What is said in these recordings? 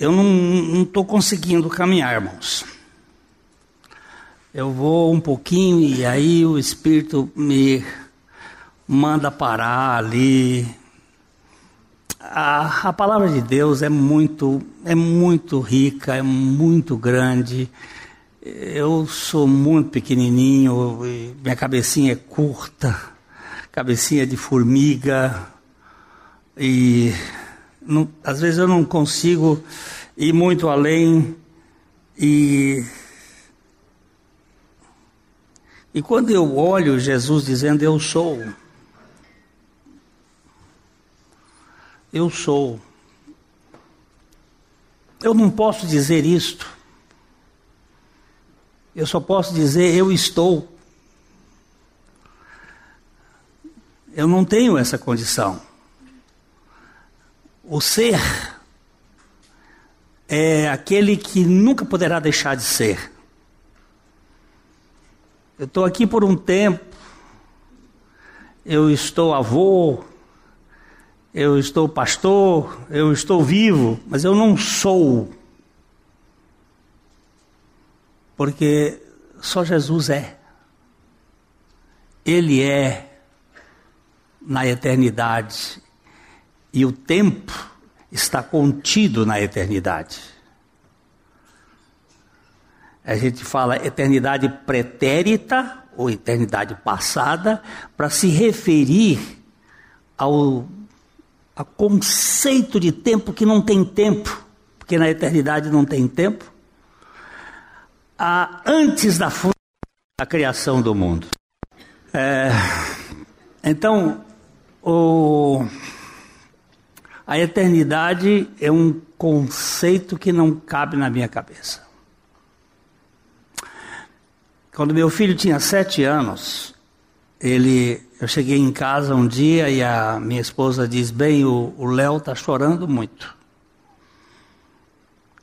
eu não estou conseguindo caminhar, irmãos. Eu vou um pouquinho e aí o Espírito me manda parar ali. A, a palavra de Deus é muito, é muito rica, é muito grande. Eu sou muito pequenininho, minha cabecinha é curta, cabecinha de formiga, e não, às vezes eu não consigo ir muito além e e quando eu olho Jesus dizendo eu sou eu sou eu não posso dizer isto eu só posso dizer eu estou. Eu não tenho essa condição o ser é aquele que nunca poderá deixar de ser. Eu estou aqui por um tempo, eu estou avô, eu estou pastor, eu estou vivo, mas eu não sou. Porque só Jesus é. Ele é na eternidade e o tempo está contido na eternidade. A gente fala eternidade pretérita ou eternidade passada para se referir ao, ao conceito de tempo que não tem tempo, porque na eternidade não tem tempo. A, antes da, criação do mundo. É, então, o a eternidade é um conceito que não cabe na minha cabeça. Quando meu filho tinha sete anos, ele, eu cheguei em casa um dia e a minha esposa diz: Bem, o Léo está chorando muito.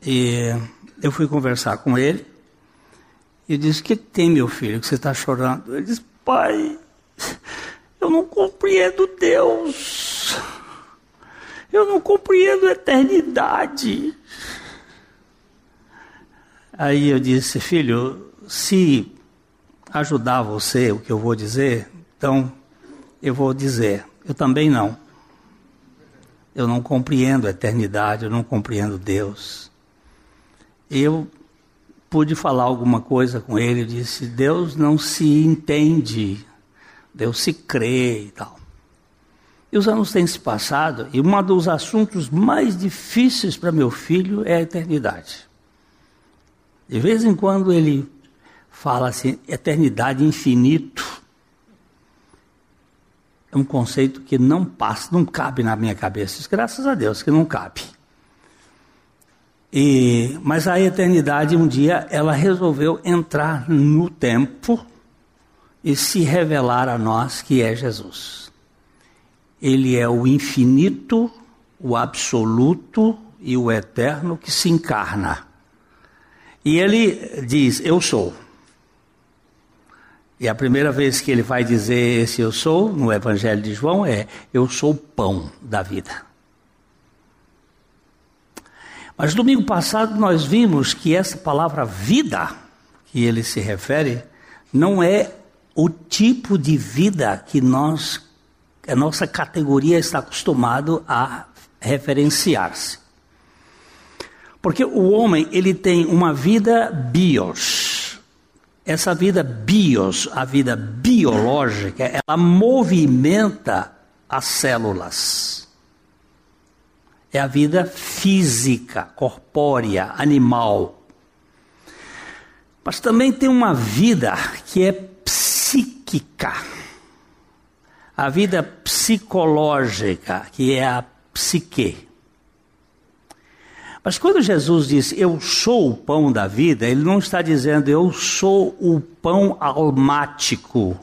E eu fui conversar com ele e disse: O que tem, meu filho, que você está chorando? Ele disse: Pai, eu não compreendo Deus. Eu não compreendo a eternidade. Aí eu disse, filho, se ajudar você o que eu vou dizer, então eu vou dizer. Eu também não. Eu não compreendo a eternidade, eu não compreendo Deus. Eu pude falar alguma coisa com ele, disse: Deus não se entende, Deus se crê e tal. E os anos têm se passado, e um dos assuntos mais difíceis para meu filho é a eternidade. De vez em quando ele fala assim, eternidade infinito. É um conceito que não passa, não cabe na minha cabeça. Graças a Deus que não cabe. E, mas a eternidade, um dia, ela resolveu entrar no tempo e se revelar a nós que é Jesus. Ele é o infinito, o absoluto e o eterno que se encarna. E ele diz: Eu sou. E a primeira vez que ele vai dizer esse eu sou, no Evangelho de João, é: Eu sou o pão da vida. Mas domingo passado nós vimos que essa palavra vida, que ele se refere, não é o tipo de vida que nós a nossa categoria está acostumado a referenciar-se. Porque o homem, ele tem uma vida bios. Essa vida bios, a vida biológica, ela movimenta as células. É a vida física, corpórea, animal. Mas também tem uma vida que é psíquica a vida psicológica, que é a psique. Mas quando Jesus diz eu sou o pão da vida, ele não está dizendo eu sou o pão almático,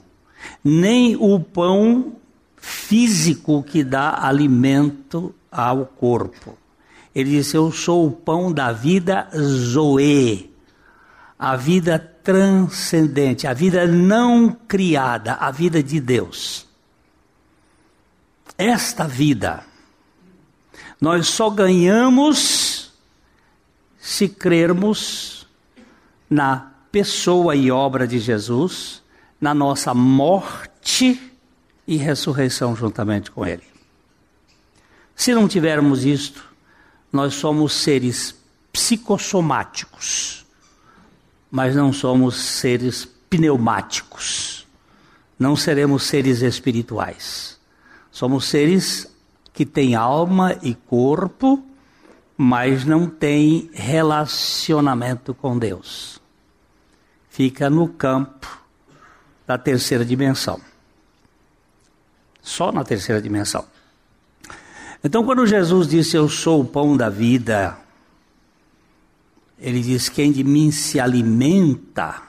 nem o pão físico que dá alimento ao corpo. Ele diz eu sou o pão da vida zoe, a vida transcendente, a vida não criada, a vida de Deus esta vida. Nós só ganhamos se crermos na pessoa e obra de Jesus, na nossa morte e ressurreição juntamente com Ele. Se não tivermos isto, nós somos seres psicossomáticos, mas não somos seres pneumáticos. Não seremos seres espirituais. Somos seres que têm alma e corpo, mas não têm relacionamento com Deus. Fica no campo da terceira dimensão. Só na terceira dimensão. Então, quando Jesus disse: Eu sou o pão da vida, ele diz: Quem de mim se alimenta,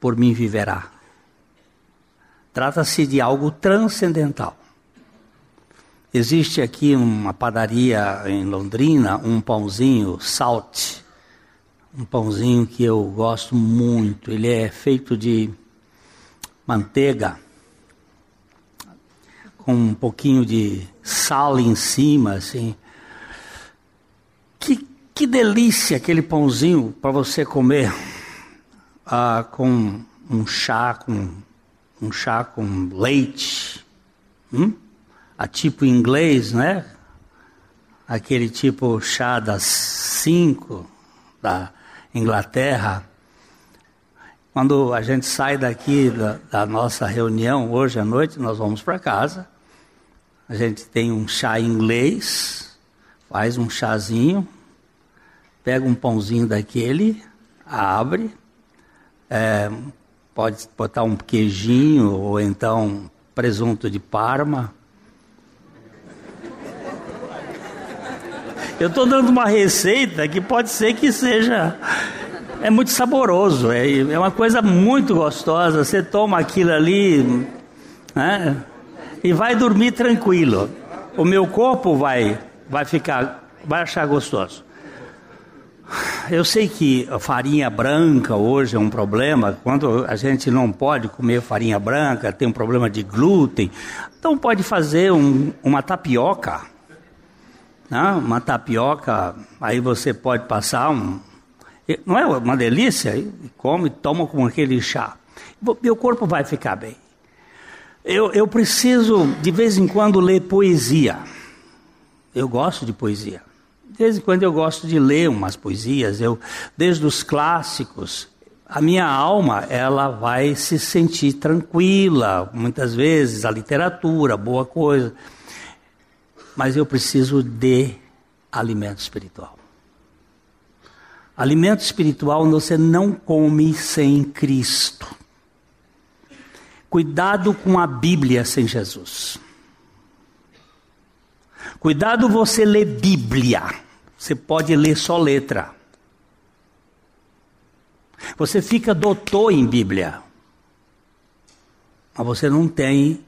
por mim viverá. Trata-se de algo transcendental. Existe aqui uma padaria em Londrina, um pãozinho salt, um pãozinho que eu gosto muito. Ele é feito de manteiga, com um pouquinho de sal em cima, assim. Que, que delícia aquele pãozinho para você comer ah, com um chá, com um chá com leite, hum? A tipo inglês, né? Aquele tipo chá das cinco da Inglaterra. Quando a gente sai daqui da, da nossa reunião hoje à noite, nós vamos para casa a gente tem um chá inglês, faz um chazinho, pega um pãozinho daquele, abre, é, pode botar um queijinho ou então presunto de Parma. Eu estou dando uma receita que pode ser que seja. É muito saboroso, é, é uma coisa muito gostosa. Você toma aquilo ali, né? e vai dormir tranquilo. O meu corpo vai, vai ficar, vai achar gostoso. Eu sei que a farinha branca hoje é um problema. Quando a gente não pode comer farinha branca, tem um problema de glúten. Então pode fazer um, uma tapioca. Né? Uma tapioca, aí você pode passar um. Não é uma delícia? Come, toma com aquele chá. Meu corpo vai ficar bem. Eu, eu preciso, de vez em quando, ler poesia. Eu gosto de poesia. De vez em quando eu gosto de ler umas poesias. Eu, desde os clássicos, a minha alma ela vai se sentir tranquila. Muitas vezes a literatura, boa coisa. Mas eu preciso de alimento espiritual. Alimento espiritual você não come sem Cristo. Cuidado com a Bíblia sem Jesus. Cuidado você ler Bíblia. Você pode ler só letra. Você fica doutor em Bíblia. Mas você não tem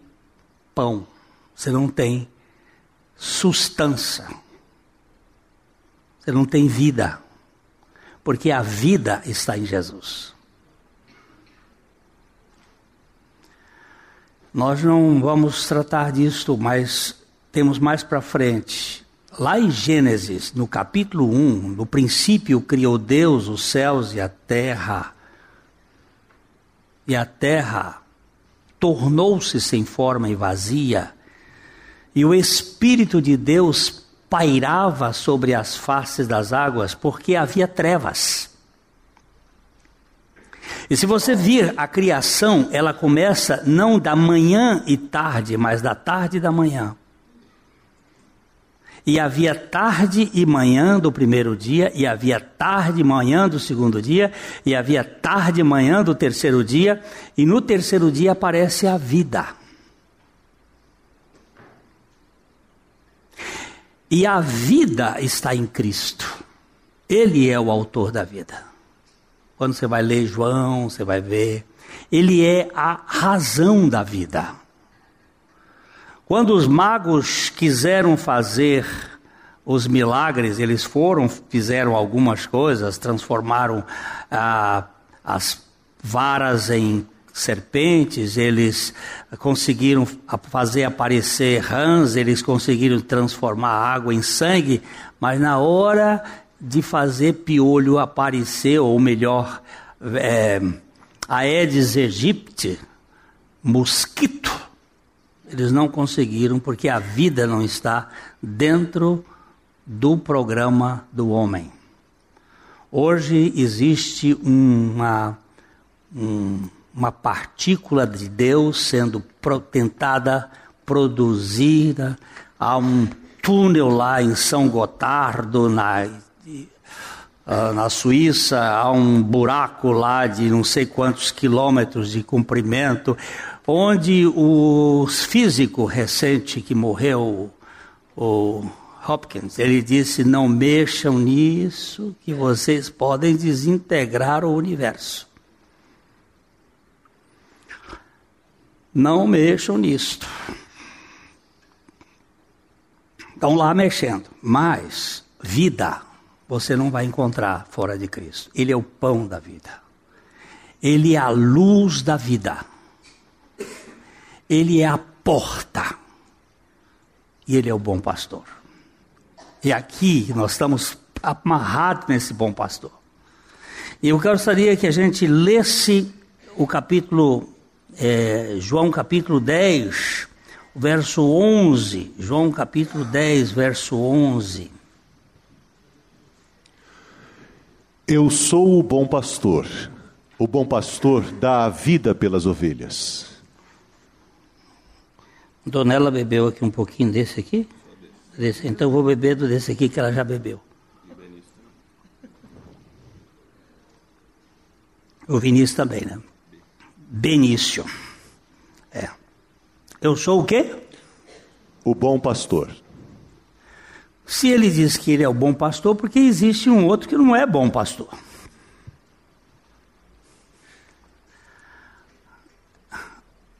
pão. Você não tem sustância. Você não tem vida. Porque a vida está em Jesus. Nós não vamos tratar disto, mas temos mais para frente. Lá em Gênesis, no capítulo 1, no princípio criou Deus os céus e a terra. E a terra tornou-se sem forma e vazia, e o Espírito de Deus pairava sobre as faces das águas, porque havia trevas. E se você vir a criação, ela começa não da manhã e tarde, mas da tarde e da manhã. E havia tarde e manhã do primeiro dia, e havia tarde e manhã do segundo dia, e havia tarde e manhã do terceiro dia, e no terceiro dia aparece a vida. E a vida está em Cristo. Ele é o autor da vida. Quando você vai ler João, você vai ver. Ele é a razão da vida. Quando os magos quiseram fazer os milagres, eles foram, fizeram algumas coisas, transformaram ah, as varas em serpentes, eles conseguiram fazer aparecer rãs, eles conseguiram transformar água em sangue, mas na hora de fazer piolho aparecer, ou melhor, é, Aedes aegypti, mosquito, eles não conseguiram porque a vida não está dentro do programa do homem. Hoje existe uma, um, uma partícula de Deus sendo tentada, produzida, há um túnel lá em São Gotardo, na, uh, na Suíça, há um buraco lá de não sei quantos quilômetros de comprimento, onde o físico recente que morreu, o Hopkins, ele disse: não mexam nisso, que vocês podem desintegrar o universo. Não mexam nisto. Estão lá mexendo, mas vida você não vai encontrar fora de Cristo. Ele é o pão da vida. Ele é a luz da vida. Ele é a porta. E Ele é o bom pastor. E aqui nós estamos amarrados nesse bom pastor. E eu gostaria que a gente lesse o capítulo, é, João capítulo 10, verso 11. João capítulo 10, verso 11. Eu sou o bom pastor. O bom pastor dá a vida pelas ovelhas. Donela bebeu aqui um pouquinho desse aqui? Desse, então vou beber do desse aqui que ela já bebeu. O Vinícius também, né? Benício. É. Eu sou o quê? O bom pastor. Se ele diz que ele é o bom pastor, porque existe um outro que não é bom pastor.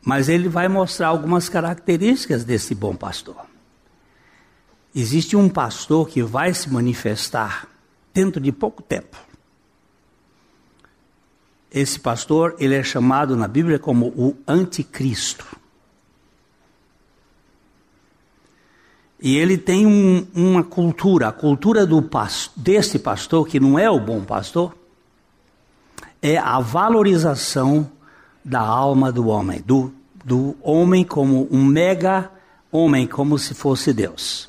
Mas ele vai mostrar algumas características desse bom pastor. Existe um pastor que vai se manifestar dentro de pouco tempo. Esse pastor, ele é chamado na Bíblia como o anticristo. E ele tem um, uma cultura, a cultura do desse pastor, que não é o bom pastor, é a valorização da alma do homem, do, do homem como um mega homem, como se fosse Deus.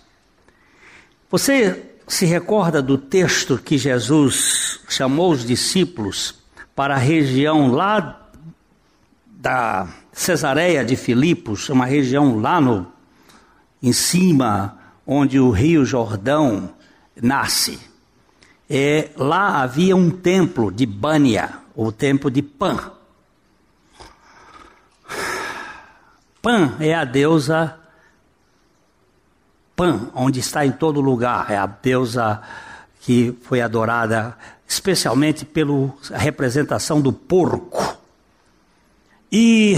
Você se recorda do texto que Jesus chamou os discípulos para a região lá da Cesareia de Filipos, uma região lá no, em cima, onde o rio Jordão nasce. É, lá havia um templo de Bânia, o templo de Pan. Pan é a deusa Pan, onde está em todo lugar, é a deusa que foi adorada especialmente pela representação do porco. E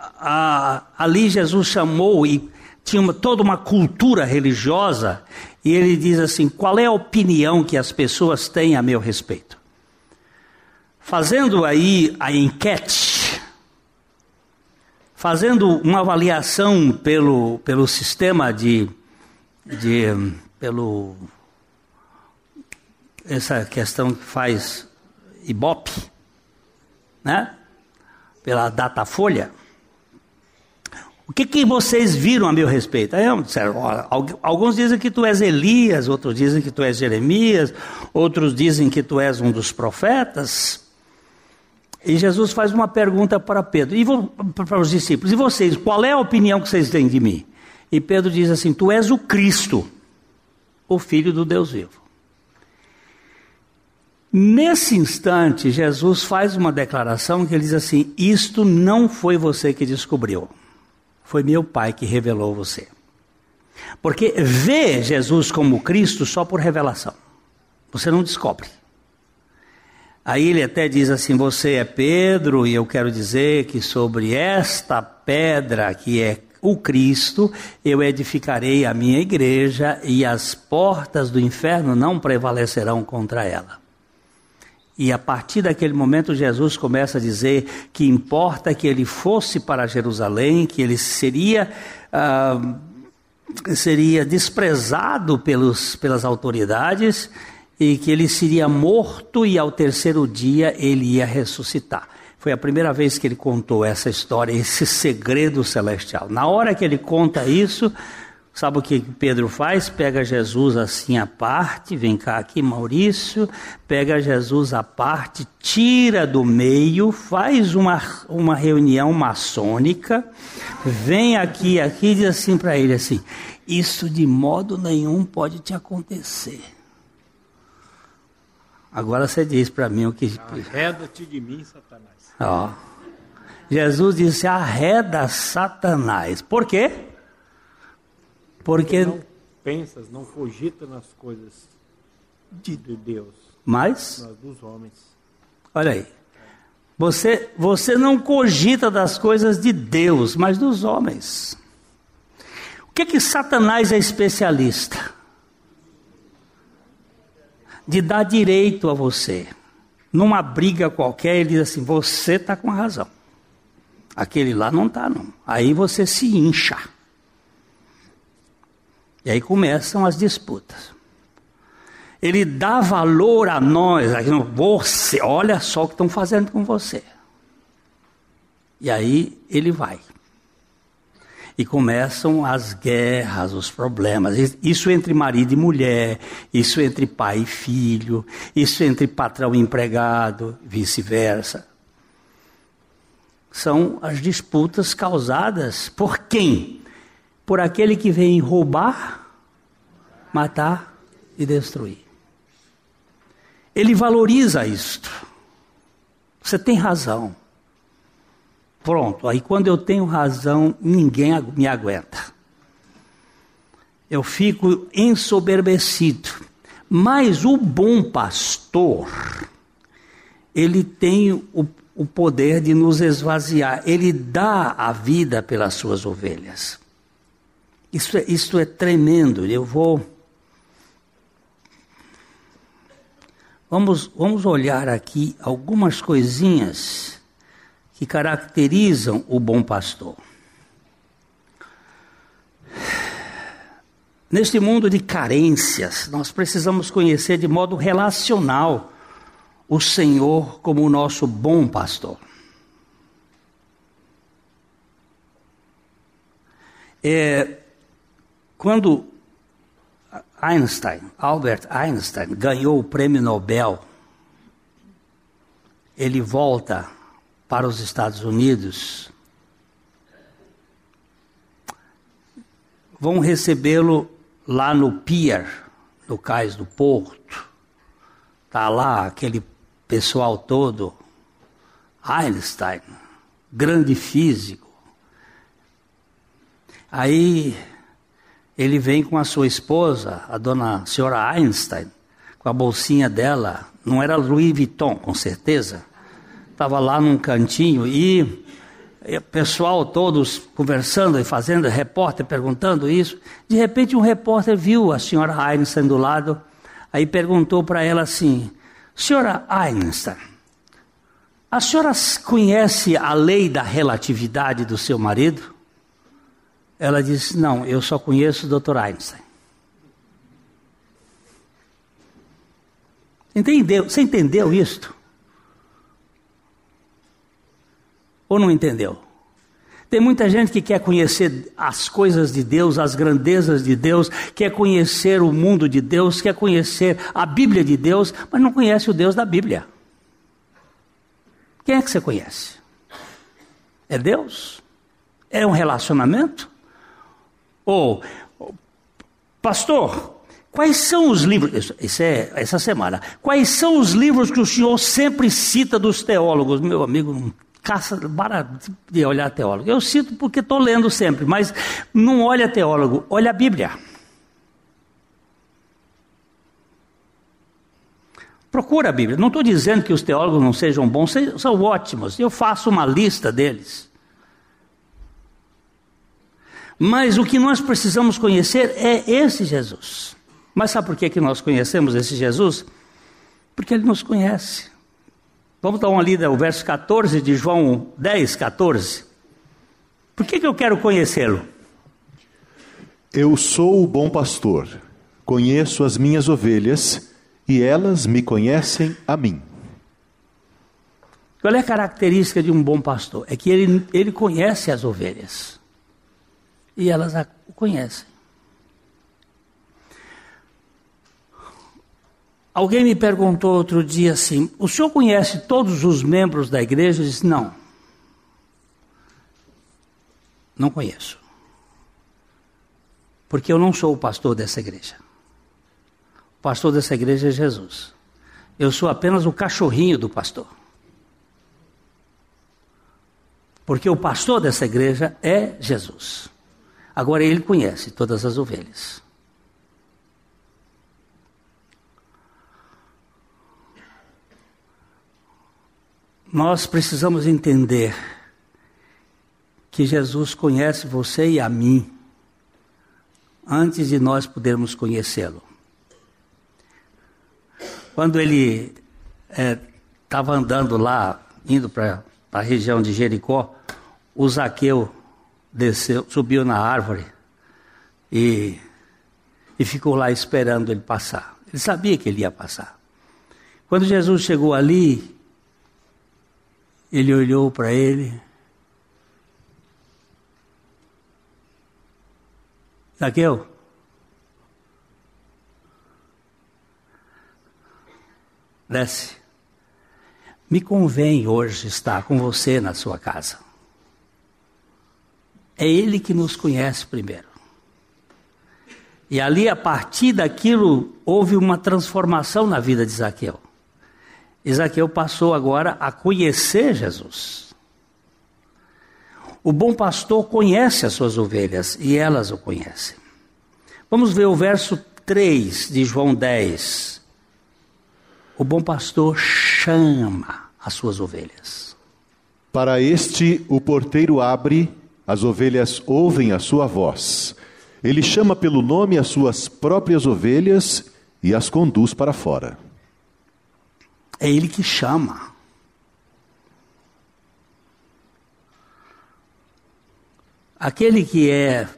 a, ali Jesus chamou e tinha uma, toda uma cultura religiosa, e ele diz assim: qual é a opinião que as pessoas têm a meu respeito? Fazendo aí a enquete, fazendo uma avaliação pelo, pelo sistema de, de pelo essa questão que faz Ibope, né? Pela Datafolha. O que, que vocês viram a meu respeito? Aí disseram, alguns dizem que tu és Elias, outros dizem que tu és Jeremias, outros dizem que tu és um dos profetas. E Jesus faz uma pergunta para Pedro, e para os discípulos: E vocês, qual é a opinião que vocês têm de mim? E Pedro diz assim: Tu és o Cristo, o Filho do Deus vivo. Nesse instante, Jesus faz uma declaração que ele diz assim: Isto não foi você que descobriu. Foi meu Pai que revelou você. Porque vê Jesus como Cristo só por revelação. Você não descobre. Aí ele até diz assim: Você é Pedro, e eu quero dizer que sobre esta pedra que é o Cristo, eu edificarei a minha igreja, e as portas do inferno não prevalecerão contra ela. E a partir daquele momento, Jesus começa a dizer que importa que ele fosse para Jerusalém, que ele seria, uh, seria desprezado pelos, pelas autoridades e que ele seria morto e ao terceiro dia ele ia ressuscitar. Foi a primeira vez que ele contou essa história, esse segredo celestial. Na hora que ele conta isso, sabe o que Pedro faz? Pega Jesus assim à parte, vem cá aqui, Maurício, pega Jesus à parte, tira do meio, faz uma, uma reunião maçônica, vem aqui, aqui e diz assim para ele assim: Isso de modo nenhum pode te acontecer. Agora você diz para mim o que. Arreda-te de mim, Satanás. Ó. Jesus disse: arreda Satanás. Por quê? Porque. Não pensas, não cogita nas coisas de, de Deus, Mas, dos homens. olha aí. Você, você não cogita das coisas de Deus, mas dos homens. O que que Satanás é especialista? De dar direito a você numa briga qualquer, ele diz assim: você está com razão. Aquele lá não está, não. Aí você se incha. E aí começam as disputas. Ele dá valor a nós. Você, olha só o que estão fazendo com você. E aí ele vai. E começam as guerras, os problemas. Isso entre marido e mulher, isso entre pai e filho, isso entre patrão e empregado, vice-versa. São as disputas causadas por quem? Por aquele que vem roubar, matar e destruir. Ele valoriza isto. Você tem razão. Pronto, aí quando eu tenho razão, ninguém me aguenta. Eu fico ensoberbecido. Mas o bom pastor, ele tem o, o poder de nos esvaziar, ele dá a vida pelas suas ovelhas. Isso é, isso é tremendo. Eu vou. Vamos, vamos olhar aqui algumas coisinhas que caracterizam o bom pastor. Neste mundo de carências, nós precisamos conhecer de modo relacional o Senhor como o nosso bom pastor. É, quando Einstein, Albert Einstein, ganhou o prêmio Nobel, ele volta para os Estados Unidos, vão recebê-lo lá no pier, no cais do porto. Está lá aquele pessoal todo, Einstein, grande físico. Aí ele vem com a sua esposa, a dona senhora Einstein, com a bolsinha dela, não era Louis Vuitton, com certeza estava lá num cantinho e, e o pessoal todos conversando e fazendo, repórter perguntando isso. De repente um repórter viu a senhora Einstein do lado, aí perguntou para ela assim: Senhora Einstein, a senhora conhece a lei da relatividade do seu marido? Ela disse: Não, eu só conheço o Dr. Einstein. Entendeu? Você entendeu isto? Ou não entendeu? Tem muita gente que quer conhecer as coisas de Deus, as grandezas de Deus, quer conhecer o mundo de Deus, quer conhecer a Bíblia de Deus, mas não conhece o Deus da Bíblia. Quem é que você conhece? É Deus? É um relacionamento? Ou, pastor, quais são os livros, isso é essa semana, quais são os livros que o senhor sempre cita dos teólogos? Meu amigo, caça barato de olhar teólogo. Eu cito porque estou lendo sempre, mas não olha teólogo, olha a Bíblia. Procura a Bíblia. Não estou dizendo que os teólogos não sejam bons, são ótimos. Eu faço uma lista deles. Mas o que nós precisamos conhecer é esse Jesus. Mas sabe por que, que nós conhecemos esse Jesus? Porque ele nos conhece. Vamos dar uma lida o verso 14 de João 10, 14. Por que, que eu quero conhecê-lo? Eu sou o bom pastor, conheço as minhas ovelhas e elas me conhecem a mim. Qual é a característica de um bom pastor? É que ele, ele conhece as ovelhas. E elas o conhecem. Alguém me perguntou outro dia assim: o senhor conhece todos os membros da igreja? Eu disse: não. Não conheço. Porque eu não sou o pastor dessa igreja. O pastor dessa igreja é Jesus. Eu sou apenas o cachorrinho do pastor. Porque o pastor dessa igreja é Jesus. Agora ele conhece todas as ovelhas. Nós precisamos entender que Jesus conhece você e a mim antes de nós podermos conhecê-lo. Quando ele estava é, andando lá, indo para a região de Jericó, o Zaqueu desceu, subiu na árvore e, e ficou lá esperando ele passar. Ele sabia que ele ia passar. Quando Jesus chegou ali, ele olhou para ele. Zaqueu, desce. Me convém hoje estar com você na sua casa. É Ele que nos conhece primeiro. E ali, a partir daquilo, houve uma transformação na vida de Zaqueu. Zaqueu passou agora a conhecer Jesus. O bom pastor conhece as suas ovelhas e elas o conhecem. Vamos ver o verso 3 de João 10. O bom pastor chama as suas ovelhas. Para este, o porteiro abre, as ovelhas ouvem a sua voz. Ele chama pelo nome as suas próprias ovelhas e as conduz para fora. É ele que chama. Aquele que é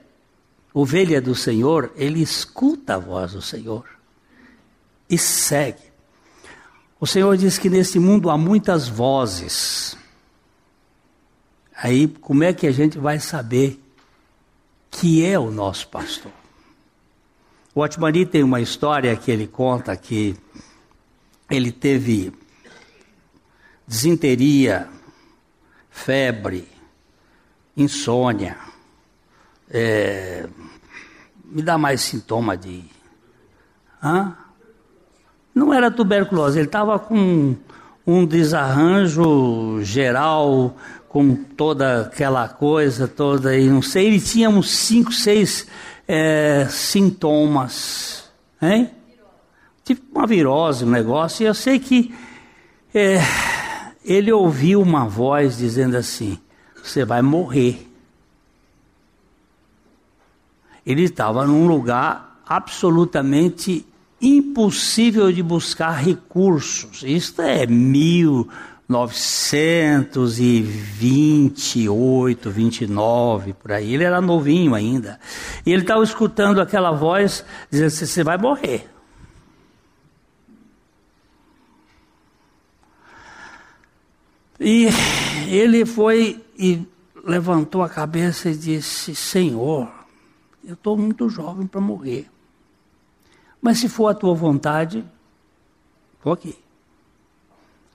ovelha do Senhor, ele escuta a voz do Senhor e segue. O Senhor diz que nesse mundo há muitas vozes. Aí, como é que a gente vai saber que é o nosso pastor? O Atmani tem uma história que ele conta que ele teve desinteria, febre, insônia, é, me dá mais sintoma de. Hã? Não era tuberculose, ele estava com um desarranjo geral, com toda aquela coisa toda, e não sei, ele tinha uns cinco, seis é, sintomas, hein? Tipo uma virose, um negócio, e eu sei que é, ele ouviu uma voz dizendo assim: Você vai morrer. Ele estava num lugar absolutamente impossível de buscar recursos. Isto é 1928, 29, por aí. Ele era novinho ainda. E ele estava escutando aquela voz dizendo: Você vai morrer. E ele foi e levantou a cabeça e disse: Senhor, eu estou muito jovem para morrer. Mas se for a tua vontade, estou aqui.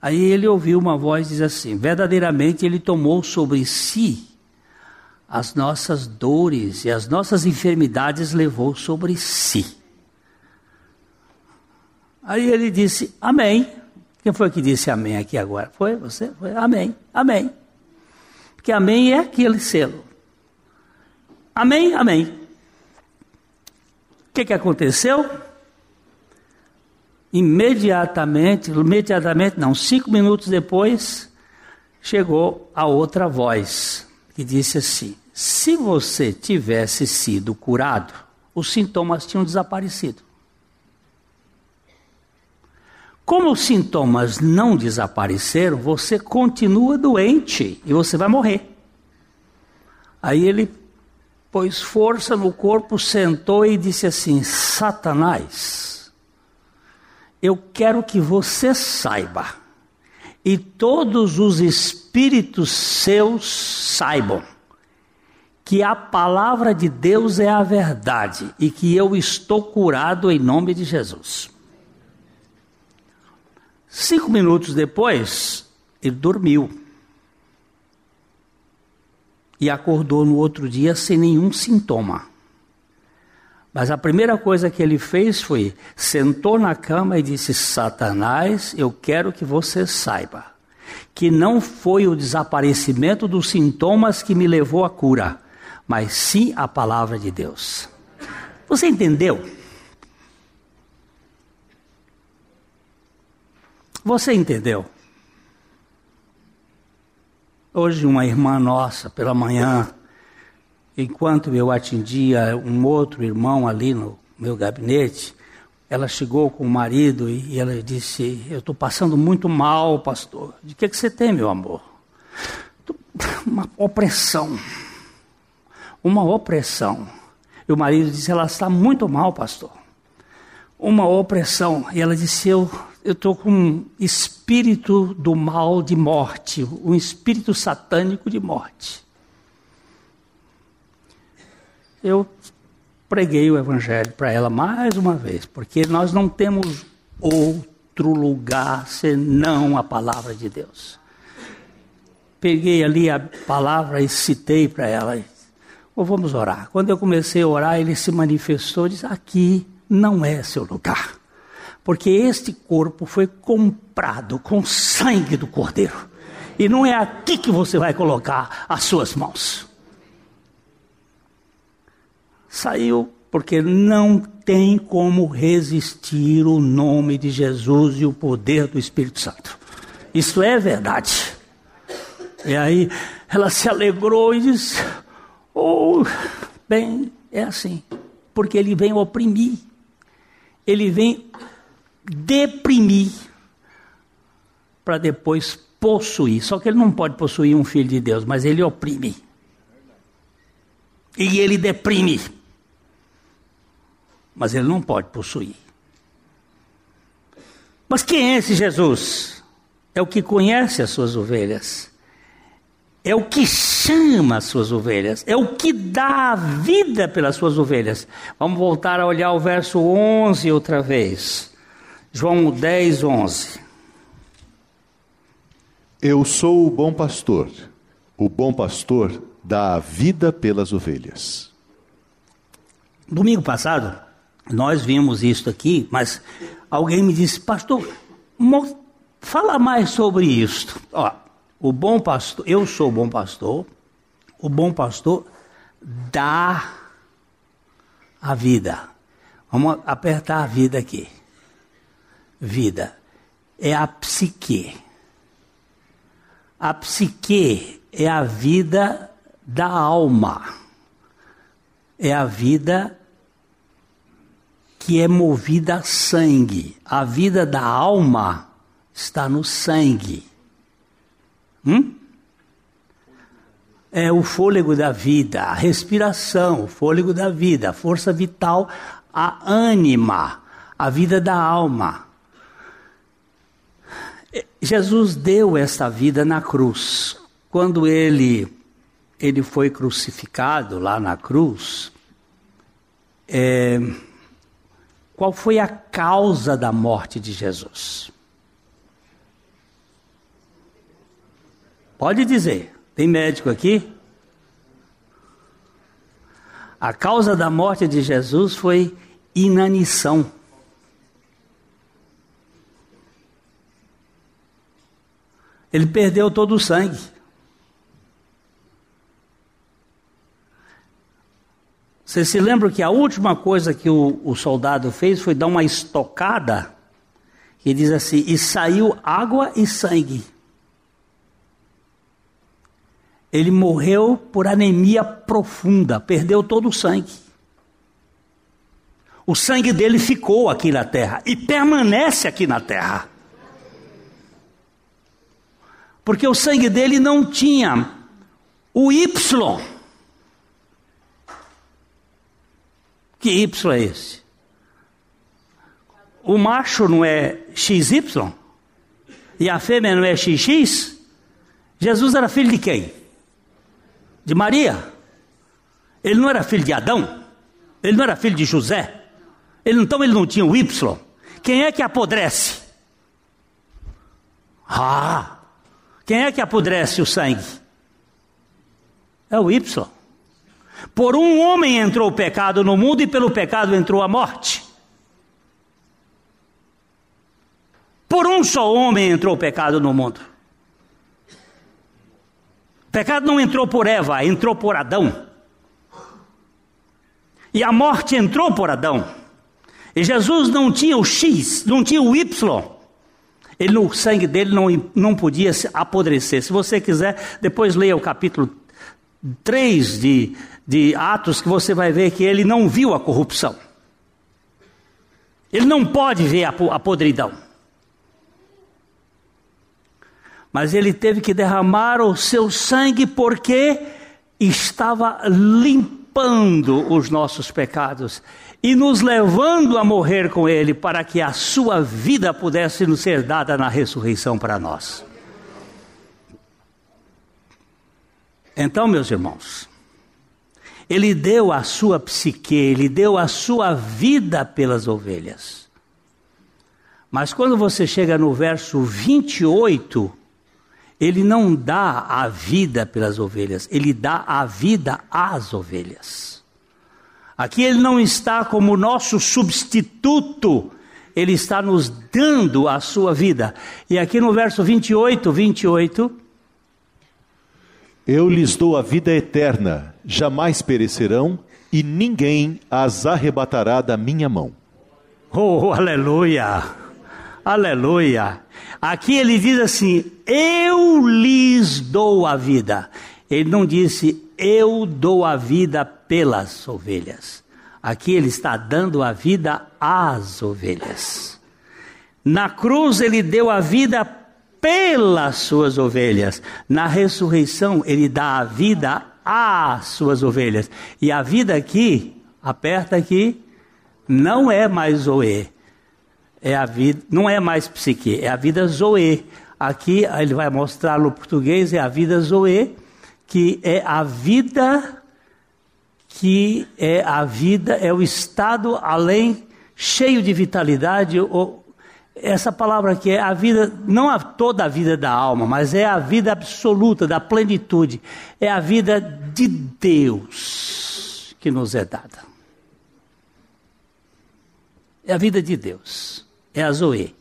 Aí ele ouviu uma voz diz assim: verdadeiramente ele tomou sobre si as nossas dores e as nossas enfermidades levou sobre si. Aí ele disse: Amém. Quem foi que disse amém aqui agora? Foi você? Foi amém. Amém. Porque amém é aquele selo. Amém, amém. O que, que aconteceu? Imediatamente, imediatamente não, cinco minutos depois, chegou a outra voz que disse assim: se você tivesse sido curado, os sintomas tinham desaparecido. Como os sintomas não desapareceram, você continua doente e você vai morrer. Aí ele pôs força no corpo, sentou e disse assim: Satanás eu quero que você saiba, e todos os espíritos seus saibam, que a palavra de Deus é a verdade e que eu estou curado em nome de Jesus. Cinco minutos depois, ele dormiu. E acordou no outro dia sem nenhum sintoma. Mas a primeira coisa que ele fez foi sentou na cama e disse: Satanás, eu quero que você saiba que não foi o desaparecimento dos sintomas que me levou à cura, mas sim a palavra de Deus. Você entendeu? Você entendeu? Hoje, uma irmã nossa, pela manhã, enquanto eu atendia um outro irmão ali no meu gabinete, ela chegou com o marido e ela disse: Eu estou passando muito mal, pastor. De que, que você tem, meu amor? Uma opressão. Uma opressão. E o marido disse: Ela está muito mal, pastor. Uma opressão. E ela disse: Eu estou com um espírito do mal de morte, um espírito satânico de morte. Eu preguei o evangelho para ela mais uma vez, porque nós não temos outro lugar senão a palavra de Deus. Peguei ali a palavra e citei para ela. Ou vamos orar. Quando eu comecei a orar, ele se manifestou e disse: Aqui não é seu lugar. Porque este corpo foi comprado com sangue do cordeiro. E não é aqui que você vai colocar as suas mãos saiu porque não tem como resistir o nome de Jesus e o poder do Espírito Santo. Isso é verdade. E aí ela se alegrou e disse: Oh, bem, é assim. Porque ele vem oprimir, ele vem deprimir, para depois possuir. Só que ele não pode possuir um filho de Deus, mas ele oprime. E ele deprime mas ele não pode possuir. Mas quem é esse Jesus? É o que conhece as suas ovelhas, é o que chama as suas ovelhas, é o que dá a vida pelas suas ovelhas. Vamos voltar a olhar o verso 11 outra vez. João 10, 11. Eu sou o bom pastor. O bom pastor dá a vida pelas ovelhas. Domingo passado, nós vimos isso aqui, mas alguém me disse, pastor, fala mais sobre isso. Ó, o bom pastor, eu sou o bom pastor, o bom pastor dá a vida. Vamos apertar a vida aqui. Vida é a psique. A psique é a vida da alma. É a vida que é movida a sangue. A vida da alma está no sangue. Hum? É o fôlego da vida, a respiração, o fôlego da vida, a força vital, a ânima, a vida da alma. Jesus deu essa vida na cruz. Quando ele ele foi crucificado lá na cruz, é, qual foi a causa da morte de Jesus? Pode dizer, tem médico aqui? A causa da morte de Jesus foi inanição. Ele perdeu todo o sangue. Você se lembra que a última coisa que o, o soldado fez foi dar uma estocada, que diz assim: e saiu água e sangue. Ele morreu por anemia profunda, perdeu todo o sangue. O sangue dele ficou aqui na terra e permanece aqui na terra. Porque o sangue dele não tinha o Y Que Y é esse? o macho não é XY e a fêmea não é XX, Jesus era filho de quem? De Maria. Ele não era filho de Adão. Ele não era filho de José. Ele, então ele não tinha o Y. Quem é que apodrece? Ah! Quem é que apodrece o sangue? É o Y. Por um homem entrou o pecado no mundo e pelo pecado entrou a morte. Por um só homem entrou o pecado no mundo. O pecado não entrou por Eva, entrou por Adão. E a morte entrou por Adão. E Jesus não tinha o X, não tinha o Y. Ele, o sangue dele não, não podia apodrecer. Se você quiser, depois leia o capítulo 3 de, de Atos, que você vai ver que ele não viu a corrupção. Ele não pode ver a, a podridão. Mas ele teve que derramar o seu sangue porque estava limpando os nossos pecados e nos levando a morrer com ele para que a sua vida pudesse nos ser dada na ressurreição para nós. Então, meus irmãos, ele deu a sua psique, ele deu a sua vida pelas ovelhas. Mas quando você chega no verso 28, ele não dá a vida pelas ovelhas, ele dá a vida às ovelhas. Aqui ele não está como nosso substituto, ele está nos dando a sua vida. E aqui no verso 28, 28. Eu lhes dou a vida eterna, jamais perecerão, e ninguém as arrebatará da minha mão. Oh, aleluia! Aleluia! Aqui ele diz assim: Eu lhes dou a vida. Ele não disse, Eu dou a vida pelas ovelhas. Aqui ele está dando a vida às ovelhas. Na cruz ele deu a vida pelas suas ovelhas. Na ressurreição ele dá a vida às suas ovelhas. E a vida aqui, aperta aqui, não é mais Zoe é a vida, não é mais psique, é a vida zoe. Aqui ele vai mostrar no português é a vida zoe, que é a vida que é a vida, é o estado além cheio de vitalidade, ou, essa palavra aqui é a vida, não a, toda a vida da alma, mas é a vida absoluta, da plenitude, é a vida de Deus que nos é dada. É a vida de Deus é a Zoe.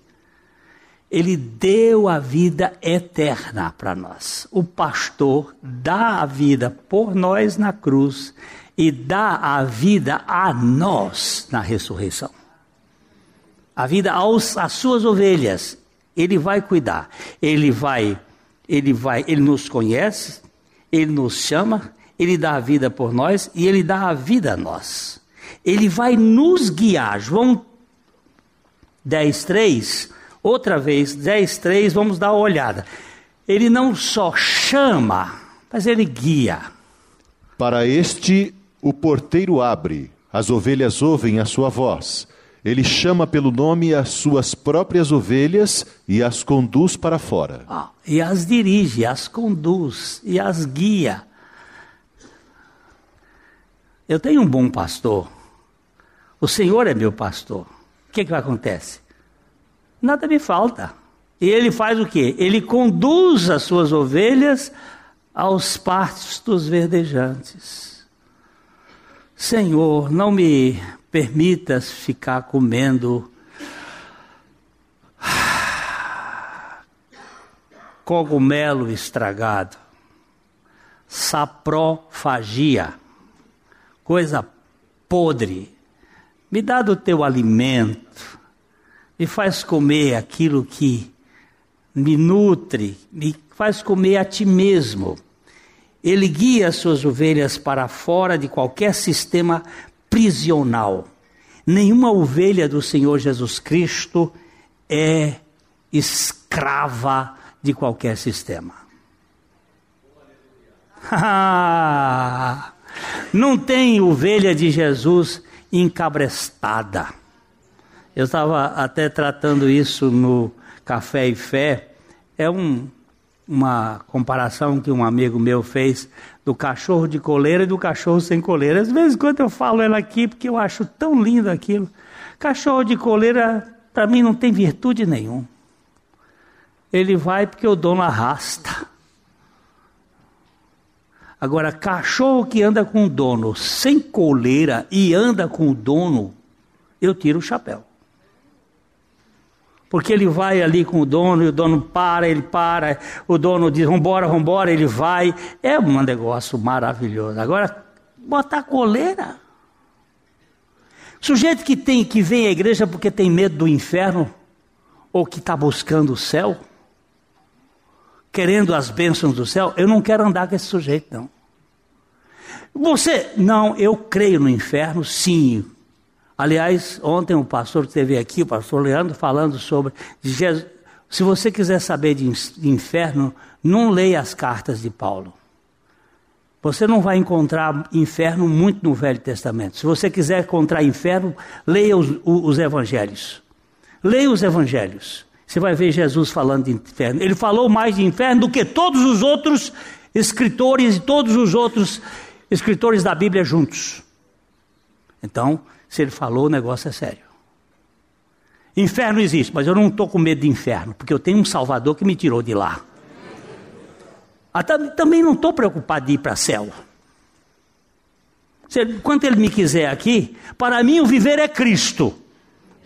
Ele deu a vida eterna para nós. O pastor dá a vida por nós na cruz e dá a vida a nós na ressurreição. A vida aos, às suas ovelhas. Ele vai cuidar. Ele vai, ele vai, ele nos conhece, ele nos chama, ele dá a vida por nós e ele dá a vida a nós. Ele vai nos guiar. João 10.3, outra vez, 10.3, vamos dar uma olhada. Ele não só chama, mas ele guia. Para este o porteiro abre, as ovelhas ouvem a sua voz. Ele chama pelo nome as suas próprias ovelhas e as conduz para fora. Ah, e as dirige, as conduz e as guia. Eu tenho um bom pastor. O Senhor é meu pastor o que, que acontece? Nada me falta. E ele faz o quê? Ele conduz as suas ovelhas aos pastos verdejantes. Senhor, não me permitas ficar comendo. Cogumelo estragado, saprofagia, coisa podre. Me dá do teu alimento, me faz comer aquilo que me nutre, me faz comer a ti mesmo. Ele guia as suas ovelhas para fora de qualquer sistema prisional. Nenhuma ovelha do Senhor Jesus Cristo é escrava de qualquer sistema. Não tem ovelha de Jesus encabrestada. Eu estava até tratando isso no Café e Fé. É um, uma comparação que um amigo meu fez do cachorro de coleira e do cachorro sem coleira. Às vezes, quando eu falo ela aqui, porque eu acho tão lindo aquilo. Cachorro de coleira, para mim, não tem virtude nenhuma. Ele vai porque o dono arrasta. Agora, cachorro que anda com o dono sem coleira e anda com o dono, eu tiro o chapéu. Porque ele vai ali com o dono, e o dono para, ele para, o dono diz, vambora, vambora, ele vai. É um negócio maravilhoso. Agora, botar coleira. Sujeito que tem que vem à igreja porque tem medo do inferno, ou que está buscando o céu, querendo as bênçãos do céu, eu não quero andar com esse sujeito, não. Você, não, eu creio no inferno, sim. Aliás, ontem o pastor esteve aqui, o pastor Leandro, falando sobre Jesus. Se você quiser saber de inferno, não leia as cartas de Paulo. Você não vai encontrar inferno muito no Velho Testamento. Se você quiser encontrar inferno, leia os, os evangelhos. Leia os evangelhos. Você vai ver Jesus falando de inferno. Ele falou mais de inferno do que todos os outros escritores e todos os outros escritores da Bíblia juntos. Então, se ele falou, o negócio é sério. Inferno existe, mas eu não estou com medo de inferno, porque eu tenho um Salvador que me tirou de lá. Também não estou preocupado de ir para céu. Quanto ele me quiser aqui, para mim o viver é Cristo,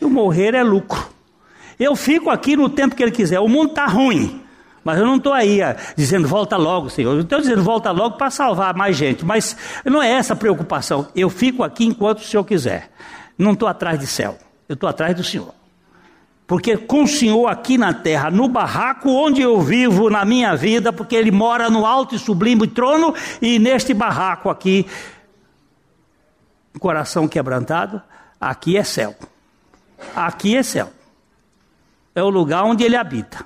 e o morrer é lucro. Eu fico aqui no tempo que ele quiser. O mundo está ruim. Mas eu não estou aí ah, dizendo volta logo, Senhor. Eu estou dizendo volta logo para salvar mais gente. Mas não é essa a preocupação. Eu fico aqui enquanto o Senhor quiser. Não estou atrás de céu. Eu estou atrás do Senhor. Porque com o Senhor aqui na terra, no barraco onde eu vivo na minha vida, porque Ele mora no alto e sublime trono, e neste barraco aqui, coração quebrantado, aqui é céu. Aqui é céu é o lugar onde ele habita.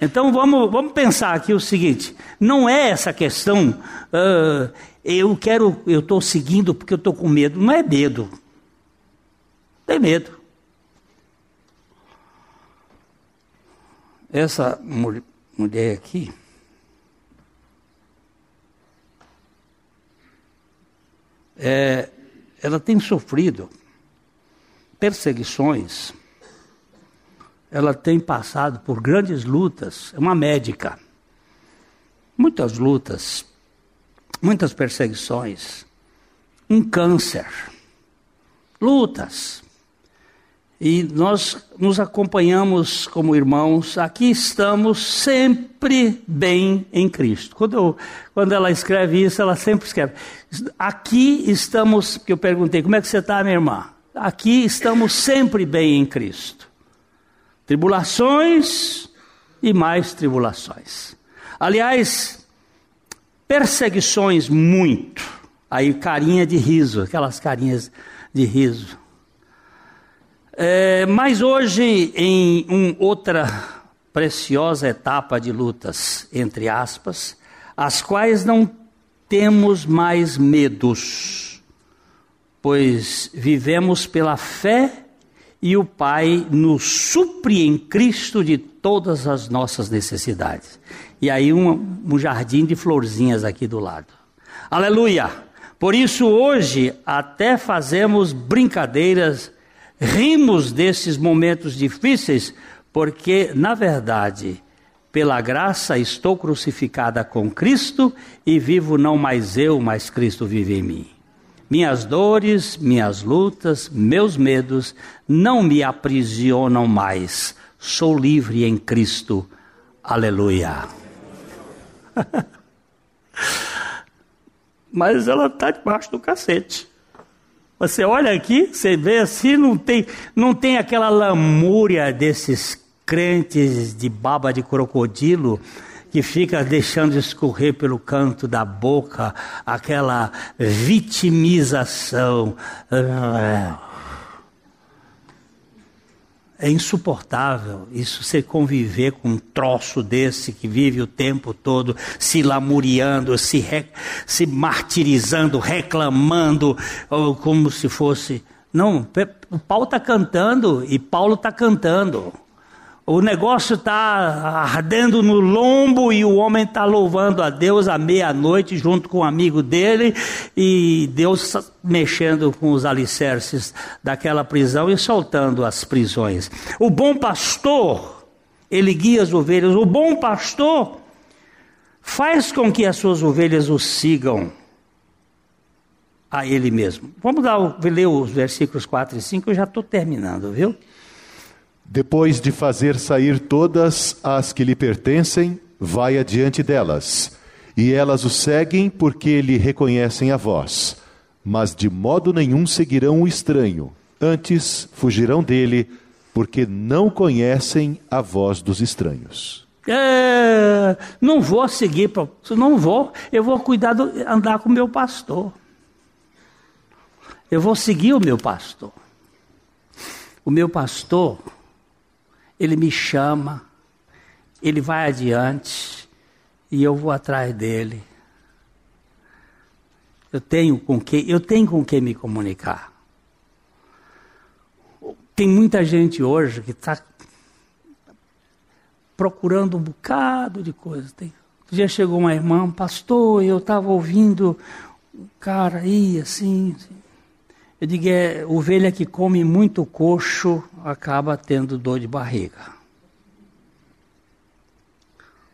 Então vamos, vamos pensar aqui o seguinte: não é essa questão, uh, eu quero, eu estou seguindo porque eu estou com medo. Não é medo. Tem medo. Essa mulher aqui. É, ela tem sofrido perseguições ela tem passado por grandes lutas, é uma médica. Muitas lutas, muitas perseguições, um câncer, lutas. E nós nos acompanhamos como irmãos, aqui estamos sempre bem em Cristo. Quando, eu, quando ela escreve isso, ela sempre escreve: Aqui estamos, que eu perguntei, como é que você está, minha irmã? Aqui estamos sempre bem em Cristo. Tribulações e mais tribulações. Aliás, perseguições muito. Aí carinha de riso, aquelas carinhas de riso. É, mas hoje, em um, outra preciosa etapa de lutas, entre aspas, as quais não temos mais medos, pois vivemos pela fé e o Pai nos supre em Cristo de todas as nossas necessidades. E aí um, um jardim de florzinhas aqui do lado. Aleluia! Por isso hoje até fazemos brincadeiras, rimos desses momentos difíceis, porque na verdade, pela graça estou crucificada com Cristo e vivo não mais eu, mas Cristo vive em mim. Minhas dores, minhas lutas, meus medos não me aprisionam mais. Sou livre em Cristo. Aleluia. Mas ela está debaixo do cacete. Você olha aqui, você vê assim, não tem, não tem aquela lamúria desses crentes de baba de crocodilo que fica deixando escorrer pelo canto da boca aquela vitimização. É insuportável isso, você conviver com um troço desse que vive o tempo todo se lamuriando, se, re, se martirizando, reclamando, como se fosse. Não, O pau está cantando e Paulo está cantando. O negócio está ardendo no lombo e o homem está louvando a Deus à meia-noite junto com um amigo dele e Deus mexendo com os alicerces daquela prisão e soltando as prisões. O bom pastor, ele guia as ovelhas. O bom pastor faz com que as suas ovelhas o sigam a ele mesmo. Vamos dar, ler os versículos 4 e 5, eu já estou terminando, viu? Depois de fazer sair todas as que lhe pertencem, vai adiante delas. E elas o seguem porque lhe reconhecem a voz. Mas de modo nenhum seguirão o estranho. Antes fugirão dele, porque não conhecem a voz dos estranhos. É, não vou seguir, não vou, eu vou cuidar, do, andar com o meu pastor. Eu vou seguir o meu pastor. O meu pastor ele me chama, ele vai adiante e eu vou atrás dele. Eu tenho com que, eu tenho com quem me comunicar. Tem muita gente hoje que está procurando um bocado de coisa. Tem, um dia chegou uma irmã, pastor, eu estava ouvindo um cara aí, assim, assim eu digo, é, ovelha que come muito coxo acaba tendo dor de barriga.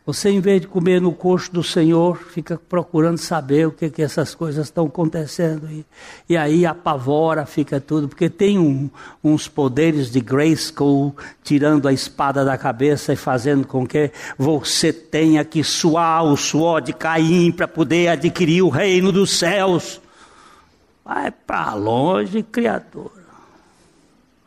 Você, em vez de comer no coxo do Senhor, fica procurando saber o que, que essas coisas estão acontecendo. E, e aí apavora, fica tudo, porque tem um, uns poderes de Grayskull tirando a espada da cabeça e fazendo com que você tenha que suar o suor de Caim para poder adquirir o reino dos céus. Vai para longe, criatura.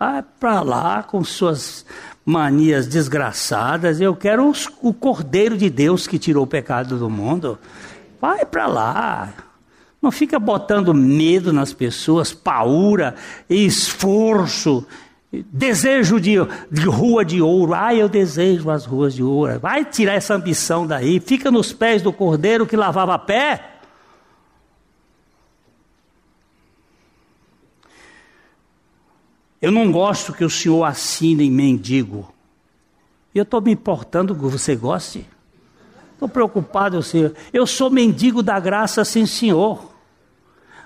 Vai para lá com suas manias desgraçadas. Eu quero os, o Cordeiro de Deus que tirou o pecado do mundo. Vai para lá. Não fica botando medo nas pessoas, paura, esforço, desejo de, de rua de ouro. Ah, eu desejo as ruas de ouro. Vai tirar essa ambição daí. Fica nos pés do Cordeiro que lavava pé. Eu não gosto que o senhor assine mendigo. E eu estou me importando que você goste. Estou preocupado, senhor. Eu sou mendigo da graça, sim, senhor.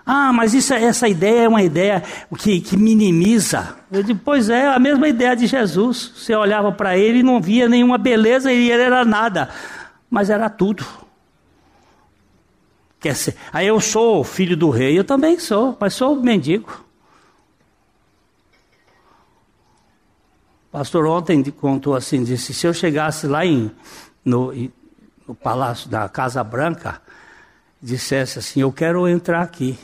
Ah, mas isso, essa ideia é uma ideia que, que minimiza. Eu digo, pois é, a mesma ideia de Jesus. Você olhava para ele e não via nenhuma beleza ele era nada. Mas era tudo. Quer ser, aí eu sou filho do rei, eu também sou, mas sou mendigo. Pastor ontem contou assim, disse, se eu chegasse lá em, no, no palácio da Casa Branca, dissesse assim, eu quero entrar aqui.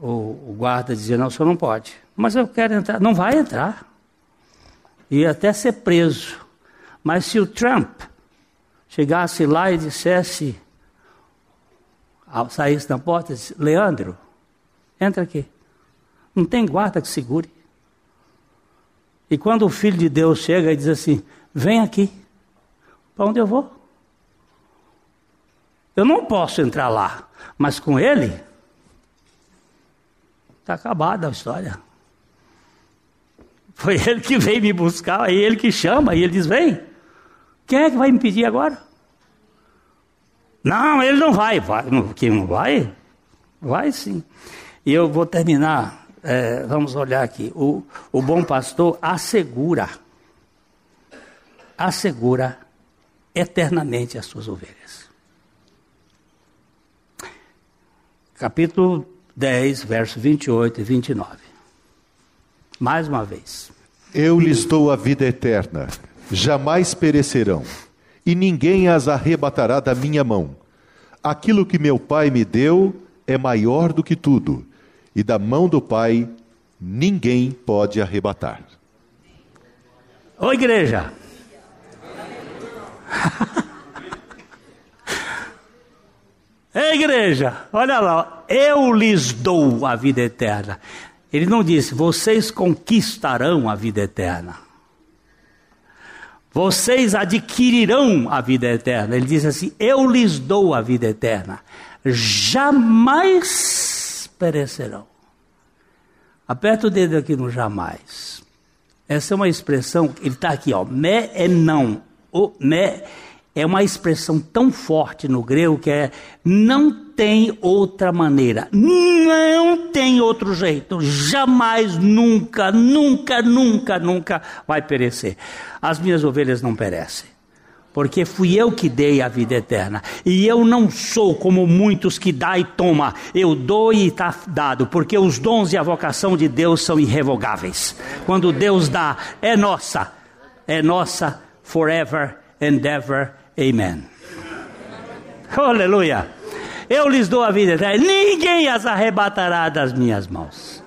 O, o guarda dizia, não, o senhor não pode. Mas eu quero entrar. Não vai entrar. Ia até ser preso. Mas se o Trump chegasse lá e dissesse, saísse da porta, disse, Leandro, entra aqui. Não tem guarda que segure. E quando o Filho de Deus chega e diz assim: Vem aqui, para onde eu vou? Eu não posso entrar lá, mas com ele, está acabada a história. Foi ele que veio me buscar, é ele que chama, e ele diz: Vem. Quem é que vai me pedir agora? Não, ele não vai. vai quem não vai? Vai sim. E eu vou terminar é, vamos olhar aqui, o, o bom pastor assegura, assegura eternamente as suas ovelhas. Capítulo 10, versos 28 e 29. Mais uma vez. Eu lhes dou a vida eterna, jamais perecerão, e ninguém as arrebatará da minha mão. Aquilo que meu Pai me deu é maior do que tudo e da mão do Pai ninguém pode arrebatar. Ô igreja! Ei, igreja, olha lá, eu lhes dou a vida eterna. Ele não disse, vocês conquistarão a vida eterna. Vocês adquirirão a vida eterna. Ele diz assim: Eu lhes dou a vida eterna. Jamais perecerão. Aperta o dedo aqui no jamais. Essa é uma expressão, ele está aqui, ó. Me é não. O me é uma expressão tão forte no grego que é não tem outra maneira, não tem outro jeito, jamais, nunca, nunca, nunca, nunca vai perecer. As minhas ovelhas não perecem. Porque fui eu que dei a vida eterna. E eu não sou como muitos que dá e toma. Eu dou e está dado. Porque os dons e a vocação de Deus são irrevogáveis. Quando Deus dá, é nossa. É nossa forever and ever Amen. Aleluia. Eu lhes dou a vida eterna, ninguém as arrebatará das minhas mãos.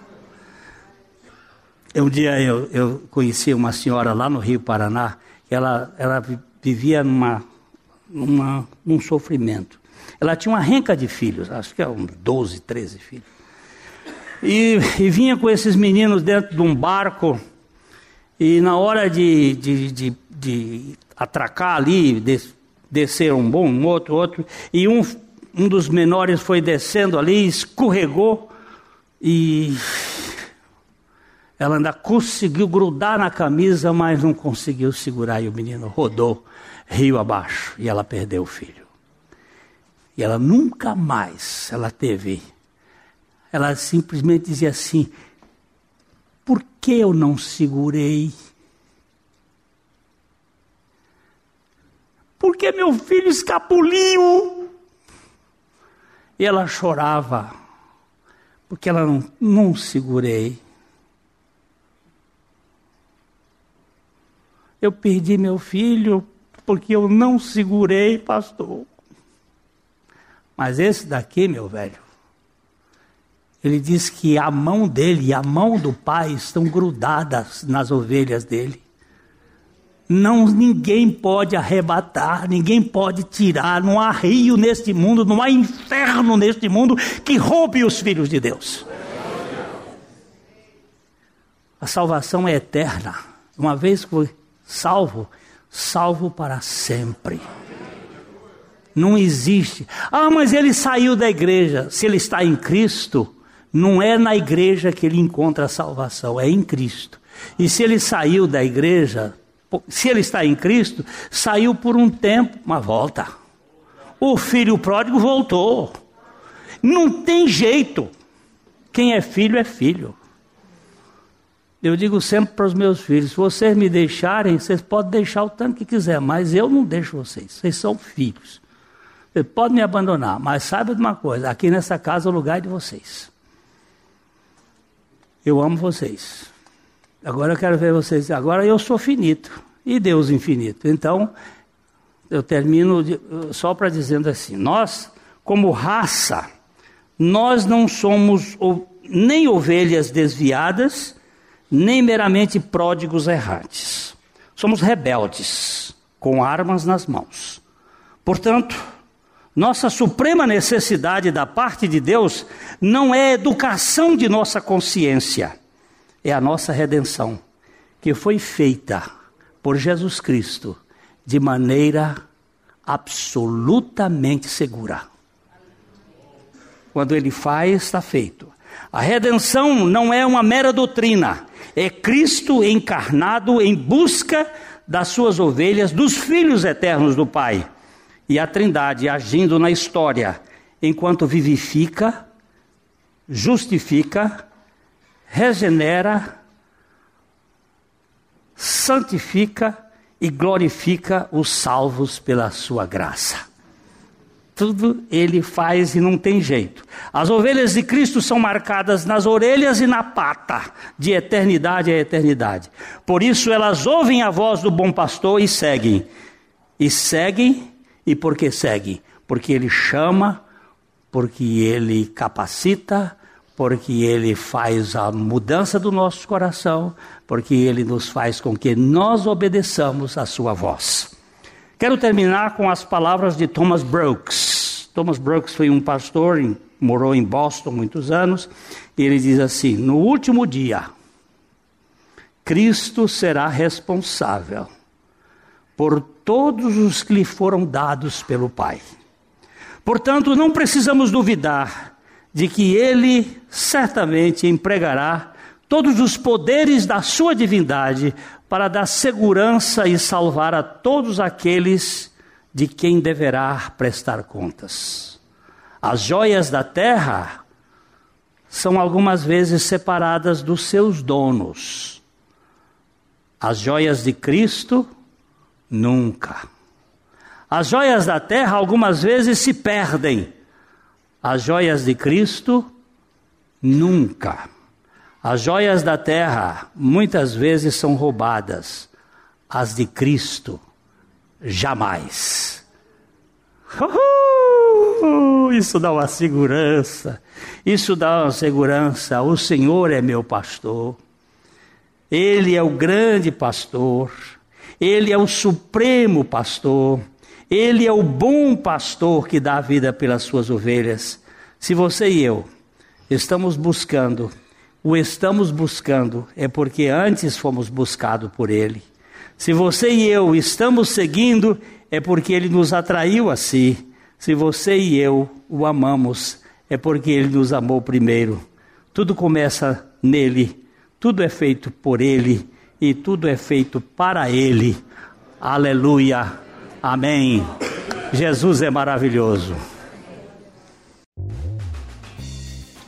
Um dia eu, eu conheci uma senhora lá no Rio Paraná, ela, ela vivia num sofrimento. Ela tinha uma renca de filhos, acho que eram uns 12, 13 filhos. E, e, vinha com esses meninos dentro de um barco, e na hora de, de, de, de atracar ali, descer um bom, um outro, outro, e um, um dos menores foi descendo ali, escorregou e ela ainda conseguiu grudar na camisa, mas não conseguiu segurar e o menino rodou rio abaixo e ela perdeu o filho. E ela nunca mais ela teve. Ela simplesmente dizia assim: por que eu não segurei? porque meu filho escapuliu. E ela chorava, porque ela não, não segurei. Eu perdi meu filho porque eu não segurei, pastor. Mas esse daqui, meu velho, ele diz que a mão dele e a mão do pai estão grudadas nas ovelhas dele não ninguém pode arrebatar, ninguém pode tirar, não há rio neste mundo, não há inferno neste mundo que roube os filhos de Deus. A salvação é eterna. Uma vez que salvo, salvo para sempre. Não existe. Ah, mas ele saiu da igreja. Se ele está em Cristo, não é na igreja que ele encontra a salvação, é em Cristo. E se ele saiu da igreja, se ele está em Cristo, saiu por um tempo, mas volta. O filho pródigo voltou. Não tem jeito. Quem é filho é filho. Eu digo sempre para os meus filhos: se vocês me deixarem, vocês podem deixar o tanto que quiser, mas eu não deixo vocês. Vocês são filhos. Vocês podem me abandonar, mas saiba de uma coisa: aqui nessa casa é o lugar de vocês. Eu amo vocês. Agora eu quero ver vocês. Agora eu sou finito e Deus infinito. Então, eu termino de, só para dizendo assim: nós, como raça, nós não somos nem ovelhas desviadas, nem meramente pródigos errantes. Somos rebeldes, com armas nas mãos. Portanto, nossa suprema necessidade da parte de Deus não é a educação de nossa consciência é a nossa redenção, que foi feita por Jesus Cristo de maneira absolutamente segura. Quando ele faz, está feito. A redenção não é uma mera doutrina, é Cristo encarnado em busca das suas ovelhas, dos filhos eternos do Pai, e a Trindade agindo na história, enquanto vivifica, justifica regenera, santifica e glorifica os salvos pela sua graça. Tudo ele faz e não tem jeito. As ovelhas de Cristo são marcadas nas orelhas e na pata, de eternidade a eternidade. Por isso elas ouvem a voz do bom pastor e seguem. E seguem, e por que seguem? Porque ele chama, porque ele capacita, porque Ele faz a mudança do nosso coração, porque Ele nos faz com que nós obedeçamos a Sua voz. Quero terminar com as palavras de Thomas Brooks. Thomas Brooks foi um pastor, morou em Boston muitos anos, e ele diz assim: No último dia, Cristo será responsável por todos os que lhe foram dados pelo Pai. Portanto, não precisamos duvidar de que ele certamente empregará todos os poderes da sua divindade para dar segurança e salvar a todos aqueles de quem deverá prestar contas. As joias da terra são algumas vezes separadas dos seus donos. As joias de Cristo, nunca. As joias da terra algumas vezes se perdem. As joias de Cristo, nunca. As joias da terra muitas vezes são roubadas. As de Cristo, jamais. Uhul! Isso dá uma segurança. Isso dá uma segurança. O Senhor é meu pastor. Ele é o grande pastor. Ele é o supremo pastor. Ele é o bom pastor que dá a vida pelas suas ovelhas. Se você e eu estamos buscando, o estamos buscando é porque antes fomos buscados por Ele. Se você e eu estamos seguindo, é porque ele nos atraiu a si. Se você e eu o amamos, é porque ele nos amou primeiro. Tudo começa nele, tudo é feito por ele e tudo é feito para ele. Aleluia. Amém. Jesus é maravilhoso.